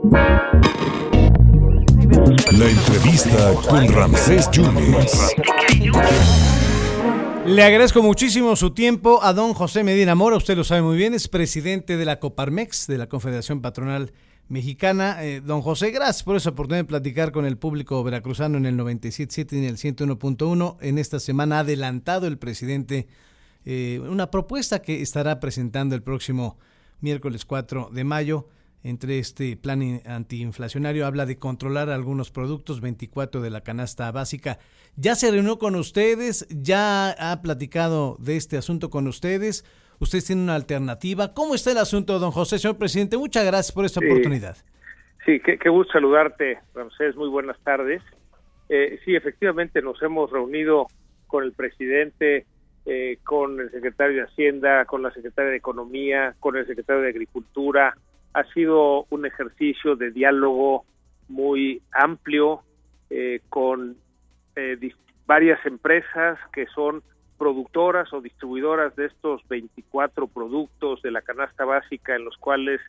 La entrevista con Ramsés Yunes. Le agradezco muchísimo su tiempo a don José Medina Mora, usted lo sabe muy bien, es presidente de la Coparmex, de la Confederación Patronal Mexicana. Eh, don José, gracias por esa oportunidad de platicar con el público veracruzano en el 97.7 y en el 101.1. En esta semana ha adelantado el presidente eh, una propuesta que estará presentando el próximo miércoles 4 de mayo. Entre este plan antiinflacionario habla de controlar algunos productos, 24 de la canasta básica. ¿Ya se reunió con ustedes? ¿Ya ha platicado de este asunto con ustedes? ¿Ustedes tienen una alternativa? ¿Cómo está el asunto, don José, señor presidente? Muchas gracias por esta oportunidad. Sí, qué, gusto saludarte, Ramsés. Muy buenas tardes. Eh, sí, efectivamente nos hemos reunido con el presidente, eh, con el secretario de Hacienda, con la secretaria de Economía, con el secretario de Agricultura. Ha sido un ejercicio de diálogo muy amplio eh, con varias empresas que son productoras o distribuidoras de estos 24 productos de la canasta básica en los cuales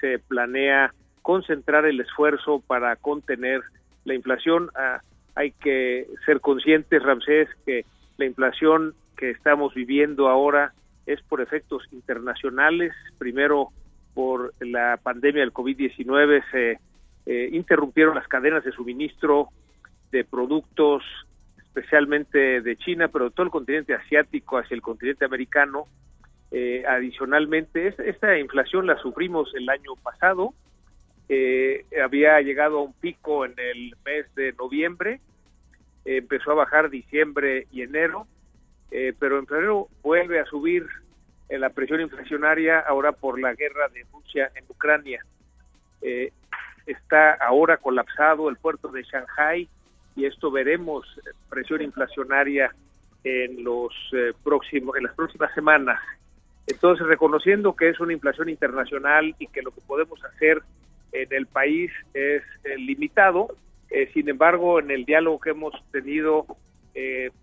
se planea concentrar el esfuerzo para contener la inflación. Ah, hay que ser conscientes, Ramsés, que la inflación que estamos viviendo ahora es por efectos internacionales. Primero, por la pandemia del COVID-19 se eh, interrumpieron las cadenas de suministro de productos especialmente de China, pero de todo el continente asiático hacia el continente americano. Eh, adicionalmente, esta inflación la sufrimos el año pasado, eh, había llegado a un pico en el mes de noviembre, empezó a bajar diciembre y enero, pero en febrero vuelve a subir la presión inflacionaria ahora por la guerra de Rusia en Ucrania. está ahora colapsado el puerto de Shanghai, y esto veremos presión inflacionaria en los eh, próximos en las próximas semanas. Entonces, reconociendo que es una inflación internacional y que lo que podemos hacer en el país es eh, limitado, eh, sin embargo, en el diálogo que hemos tenido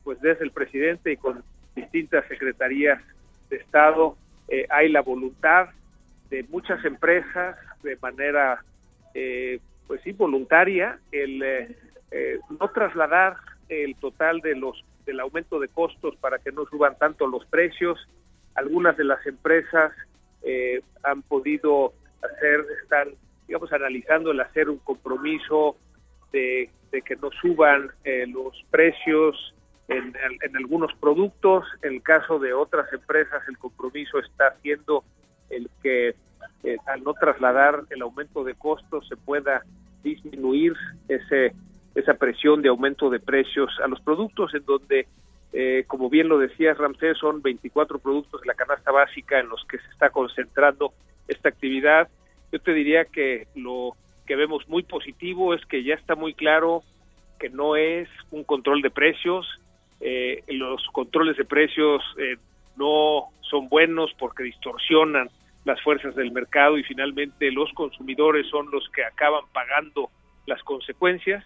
pues desde el presidente y con distintas secretarías de Estado, hay la voluntad de muchas empresas de manera pues sí voluntaria el eh, no trasladar el total de los del aumento de costos para que no suban tanto los precios. Algunas de las empresas eh, han podido hacer, están, digamos, analizando el hacer un compromiso de, que no suban eh, los precios en, en, algunos productos. En el caso de otras empresas, el compromiso está siendo el que al no trasladar el aumento de costos se pueda disminuir ese esa presión de aumento de precios a los productos en donde, eh, como bien lo decías Ramsés, son 24 productos de la canasta básica en los que se está concentrando esta actividad. Yo te diría que lo que vemos muy positivo es que ya está muy claro que no es un control de precios, eh, los controles de precios eh, no son buenos porque distorsionan las fuerzas del mercado y finalmente los consumidores son los que acaban pagando las consecuencias.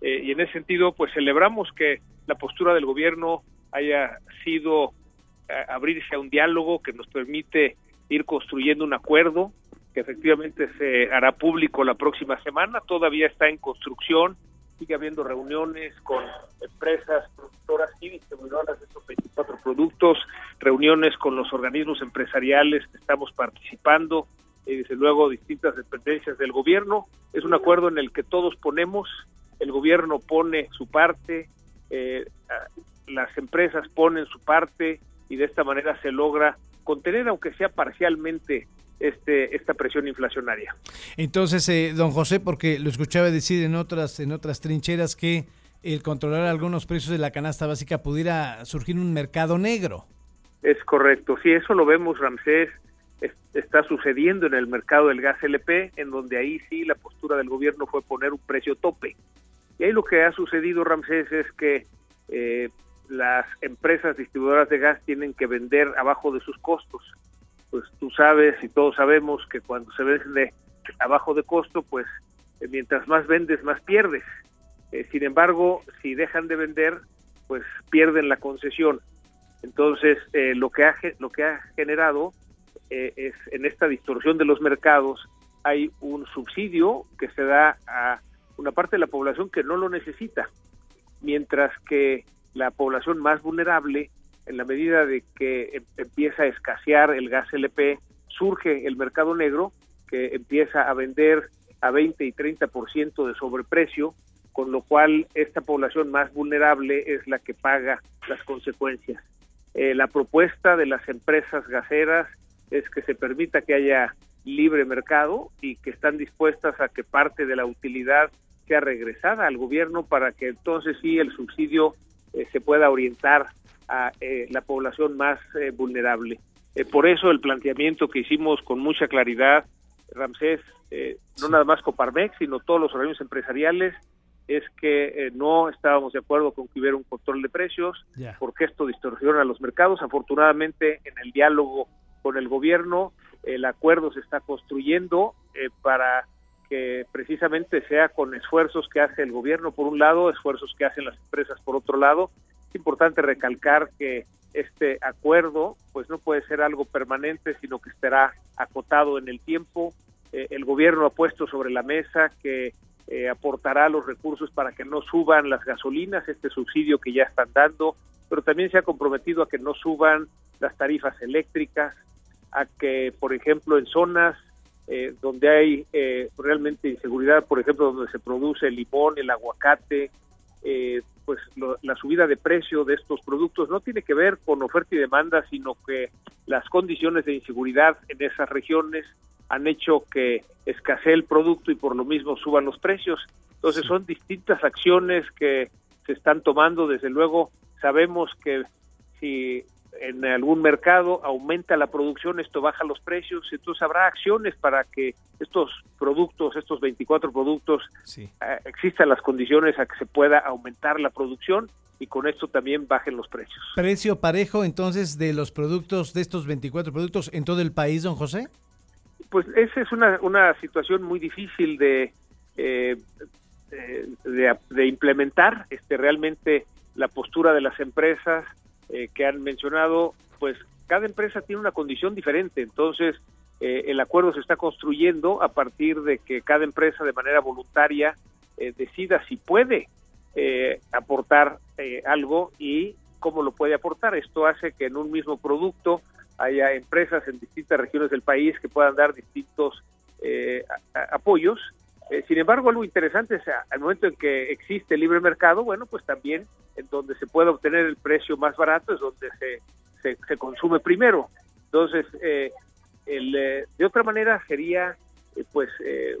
Eh, y en ese sentido, pues celebramos que la postura del gobierno haya sido eh, abrirse a un diálogo que nos permite ir construyendo un acuerdo que efectivamente se hará público la próxima semana, todavía está en construcción, sigue habiendo reuniones con empresas productoras y distribuidoras de estos 24 productos, reuniones con los organismos empresariales que estamos participando, y desde luego distintas dependencias del gobierno. Es un acuerdo en el que todos ponemos el gobierno pone su parte, eh, las empresas ponen su parte y de esta manera se logra contener, aunque sea parcialmente, este, esta presión inflacionaria. Entonces, eh, don José, porque lo escuchaba decir en otras, en otras trincheras que el controlar algunos precios de la canasta básica pudiera surgir un mercado negro. Es correcto, sí, eso lo vemos, Ramsés, está sucediendo en el mercado del gas LP, en donde ahí sí la postura del gobierno fue poner un precio tope. Y ahí lo que ha sucedido, Ramsés, es que eh, las empresas distribuidoras de gas tienen que vender abajo de sus costos. Pues tú sabes y todos sabemos que cuando se vende abajo de costo, pues eh, mientras más vendes, más pierdes. Eh, sin embargo, si dejan de vender, pues pierden la concesión. Entonces, lo que ha lo que ha generado es en esta distorsión de los mercados hay un subsidio que se da a una parte de la población que no lo necesita, mientras que la población más vulnerable, en la medida de que em, empieza a escasear el gas LP, surge el mercado negro que empieza a vender a 20 y 30% de sobreprecio, con lo cual esta población más vulnerable es la que paga las consecuencias. Eh, la propuesta de las empresas gaseras es que se permita que haya libre mercado y que están dispuestas a que parte de la utilidad sea regresada al gobierno para que entonces sí el subsidio eh, se pueda orientar a eh, la población más vulnerable. por eso el planteamiento que hicimos con mucha claridad, Ramsés, no nada más Coparmex, sino todos los organismos empresariales, es que eh, no estábamos de acuerdo con que hubiera un control de precios, porque esto distorsiona los mercados. Afortunadamente, en el diálogo con el gobierno, el acuerdo se está construyendo eh, para que precisamente sea con esfuerzos que hace el gobierno por un lado, esfuerzos que hacen las empresas por otro lado. Es importante recalcar que este acuerdo pues no puede ser algo permanente, sino que estará acotado en el tiempo. Eh, el gobierno ha puesto sobre la mesa que eh, aportará los recursos para que no suban las gasolinas, este subsidio que ya están dando, pero también se ha comprometido a que no suban las tarifas eléctricas, a que, por ejemplo, en zonas eh, donde hay eh, realmente inseguridad, por ejemplo, donde se produce el limón, el aguacate, pues la subida de precio de estos productos no tiene que ver con oferta y demanda, sino que las condiciones de inseguridad en esas regiones han hecho que escasee el producto y por lo mismo suban los precios. Entonces son distintas acciones que se están tomando. Desde luego sabemos que si en algún mercado aumenta la producción, esto baja los precios, entonces habrá acciones para que estos productos, estos 24 productos, eh, existan las condiciones a que se pueda aumentar la producción y con esto también bajen los precios. ¿Precio parejo entonces de los productos, de estos 24 productos en todo el país, don José? Pues esa es una, una situación muy difícil de, eh, de, implementar. Este, realmente la postura de las empresas eh, que han mencionado, pues cada empresa tiene una condición diferente. Entonces, eh, el acuerdo se está construyendo a partir de que cada empresa de manera voluntaria decida si puede aportar algo y cómo lo puede aportar. Esto hace que en un mismo producto haya empresas en distintas regiones del país que puedan dar distintos eh, apoyos. Eh, sin embargo, algo interesante es al momento en que existe el libre mercado, bueno, pues también en donde se puede obtener el precio más barato es donde se, se, consume primero. Entonces, eh, el, de otra manera sería pues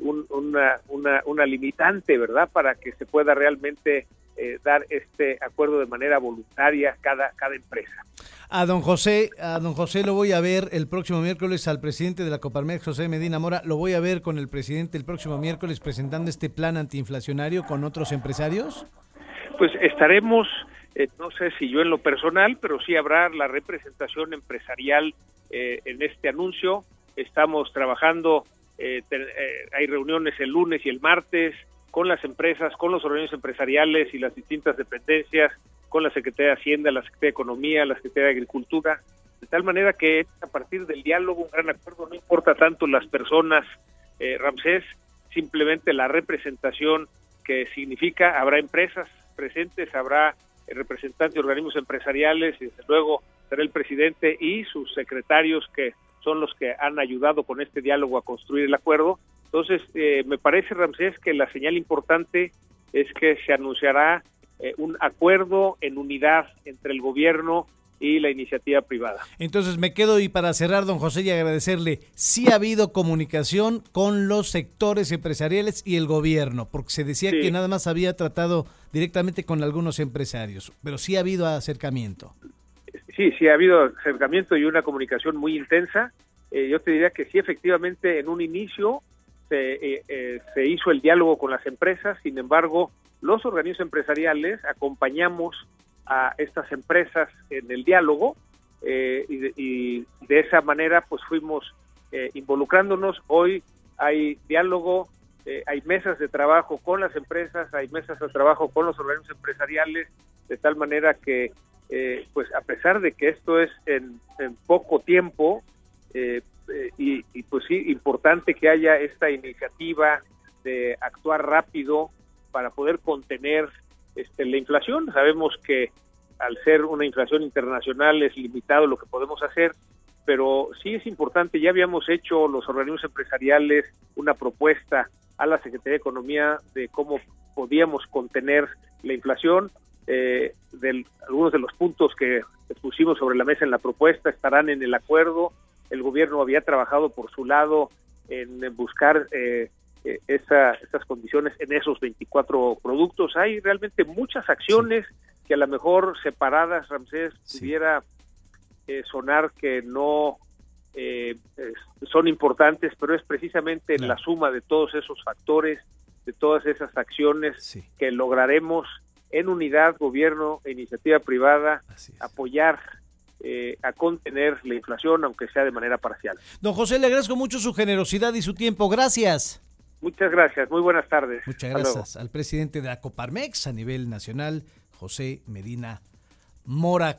una, una, una limitante, ¿verdad? Para que se pueda realmente dar este acuerdo de manera voluntaria cada, cada empresa. A don José, a don José lo voy a ver el próximo miércoles al presidente de la Coparmex, José Medina Mora, lo voy a ver con el presidente el próximo miércoles presentando este plan antiinflacionario con otros empresarios. Pues estaremos, eh, no sé si yo en lo personal, pero sí habrá la representación empresarial eh, en este anuncio. Estamos trabajando, eh, hay reuniones el lunes y el martes con las empresas, con los organismos empresariales y las distintas dependencias con la Secretaría de Hacienda, la Secretaría de Economía, la Secretaría de Agricultura, de tal manera que a partir del diálogo, un gran acuerdo, no importa tanto las personas, eh, Ramsés, simplemente la representación que significa, habrá empresas presentes, habrá representantes de organismos empresariales y desde luego será el presidente y sus secretarios que son los que han ayudado con este diálogo a construir el acuerdo. Entonces, eh, me parece, Ramsés, que la señal importante es que se anunciará eh, un acuerdo en unidad entre el gobierno y la iniciativa privada. Entonces me quedo y para cerrar, don José, y agradecerle, sí ha habido comunicación con los sectores empresariales y el gobierno, porque se decía que nada más había tratado directamente con algunos empresarios, pero sí ha habido acercamiento. Sí, sí ha habido acercamiento y una comunicación muy intensa. Eh, yo te diría que sí, efectivamente, en un inicio se, eh, se hizo el diálogo con las empresas, sin embargo, los organismos empresariales acompañamos a estas empresas en el diálogo eh, y, de, esa manera pues fuimos eh, involucrándonos. Hoy hay diálogo, eh, hay mesas de trabajo con las empresas, hay mesas de trabajo con los organismos empresariales, de tal manera que pues a pesar de que esto es en, poco tiempo, y, y, pues sí, importante que haya esta iniciativa de actuar rápido para poder contener este, la inflación. Sabemos que al ser una inflación internacional es limitado lo que podemos hacer, pero sí es importante, ya habíamos hecho los organismos empresariales una propuesta a la Secretaría de Economía de cómo podíamos contener la inflación. Eh, algunos de los puntos que pusimos sobre la mesa en la propuesta estarán en el acuerdo. El gobierno había trabajado por su lado en buscar eh, eh, esa, esas condiciones en esos 24 productos. Hay realmente muchas acciones que a lo mejor separadas, Ramsés, pudiera eh, sonar que no eh, son importantes, pero es precisamente la suma de todos esos factores, de todas esas acciones que lograremos en unidad, gobierno e iniciativa privada, apoyar a contener la inflación, aunque sea de manera parcial. Don José, le agradezco mucho su generosidad y su tiempo. Gracias. Muchas gracias, muy buenas tardes. Muchas gracias al presidente de la Coparmex a nivel nacional, José Medina Mora.